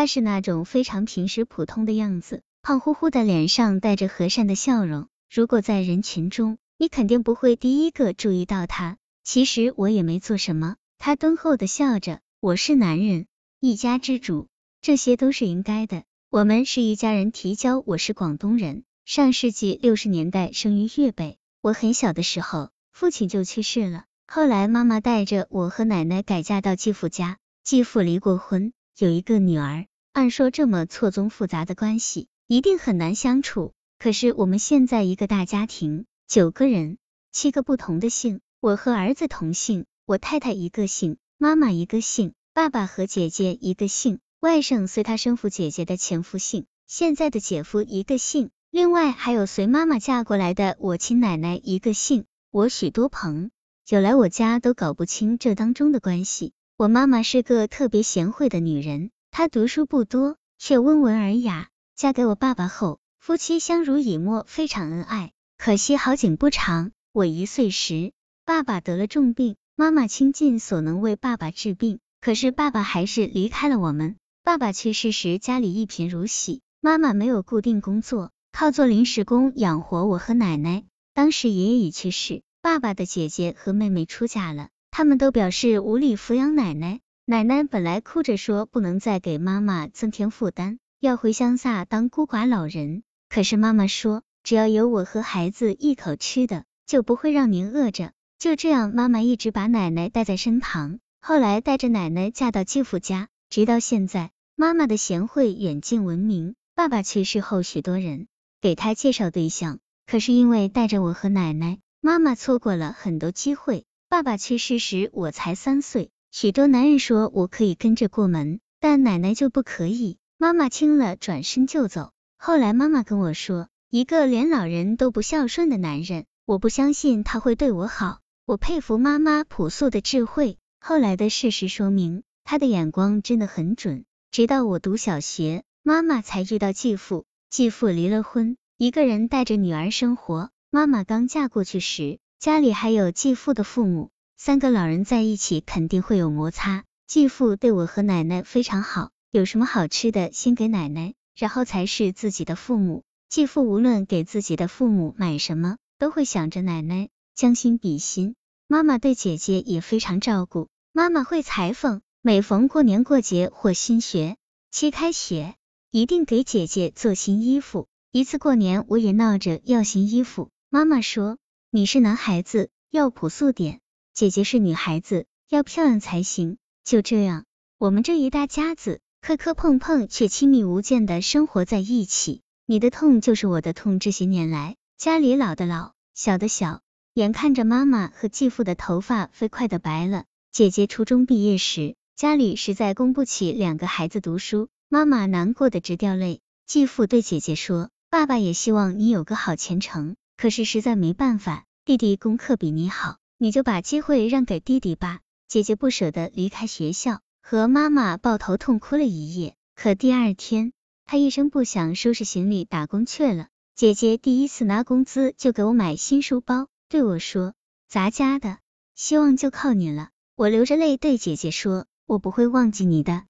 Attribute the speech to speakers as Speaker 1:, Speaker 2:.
Speaker 1: 他是那种非常平时普通的样子，胖乎乎的脸上带着和善的笑容。如果在人群中，你肯定不会第一个注意到他。其实我也没做什么。他敦厚的笑着，我是男人，一家之主，这些都是应该的。我们是一家人。提交，我是广东人，上世纪六十年代生于粤北。我很小的时候，父亲就去世了。后来妈妈带着我和奶奶改嫁到继父家，继父离过婚。有一个女儿，按说这么错综复杂的关系，一定很难相处。可是我们现在一个大家庭，九个人，七个不同的姓，我和儿子同姓，我太太一个姓，妈妈一个姓，爸爸和姐姐一个姓，外甥随他生父姐姐的前夫姓，现在的姐夫一个姓，另外还有随妈妈嫁过来的我亲奶奶一个姓。我许多朋友来我家都搞不清这当中的关系。我妈妈是个特别贤惠的女人，她读书不多，却温文尔雅。嫁给我爸爸后，夫妻相濡以沫，非常恩爱。可惜好景不长，我一岁时，爸爸得了重病，妈妈倾尽所能为爸爸治病，可是爸爸还是离开了我们。爸爸去世时，家里一贫如洗，妈妈没有固定工作，靠做临时工养活我和奶奶。当时爷爷已去世，爸爸的姐姐和妹妹出嫁了。他们都表示无力抚养奶奶，奶奶本来哭着说不能再给妈妈增添负担，要回乡下当孤寡老人。可是妈妈说，只要有我和孩子一口吃的，就不会让您饿着。就这样，妈妈一直把奶奶带在身旁，后来带着奶奶嫁到继父家，直到现在。妈妈的贤惠远近闻名，爸爸去世后，许多人给他介绍对象，可是因为带着我和奶奶，妈妈错过了很多机会。爸爸去世时，我才三岁。许多男人说我可以跟着过门，但奶奶就不可以。妈妈听了，转身就走。后来妈妈跟我说，一个连老人都不孝顺的男人，我不相信他会对我好。我佩服妈妈朴素的智慧。后来的事实说明，她的眼光真的很准。直到我读小学，妈妈才遇到继父。继父离了婚，一个人带着女儿生活。妈妈刚嫁过去时。家里还有继父的父母，三个老人在一起肯定会有摩擦。继父对我和奶奶非常好，有什么好吃的先给奶奶，然后才是自己的父母。继父无论给自己的父母买什么，都会想着奶奶，将心比心。妈妈对姐姐也非常照顾，妈妈会裁缝，每逢过年过节或新学期开学，一定给姐姐做新衣服。一次过年，我也闹着要新衣服，妈妈说。你是男孩子，要朴素点；姐姐是女孩子，要漂亮才行。就这样，我们这一大家子磕磕碰碰却亲密无间的生活在一起。你的痛就是我的痛。这些年来，家里老的老，小的小，眼看着妈妈和继父的头发飞快的白了。姐姐初中毕业时，家里实在供不起两个孩子读书，妈妈难过的直掉泪。继父对姐姐说：“爸爸也希望你有个好前程。”可是实在没办法，弟弟功课比你好，你就把机会让给弟弟吧。姐姐不舍得离开学校，和妈妈抱头痛哭了一夜。可第二天，她一声不响收拾行李打工去了。姐姐第一次拿工资就给我买新书包，对我说：“咱家的希望就靠你了。”我流着泪对姐姐说：“我不会忘记你的。”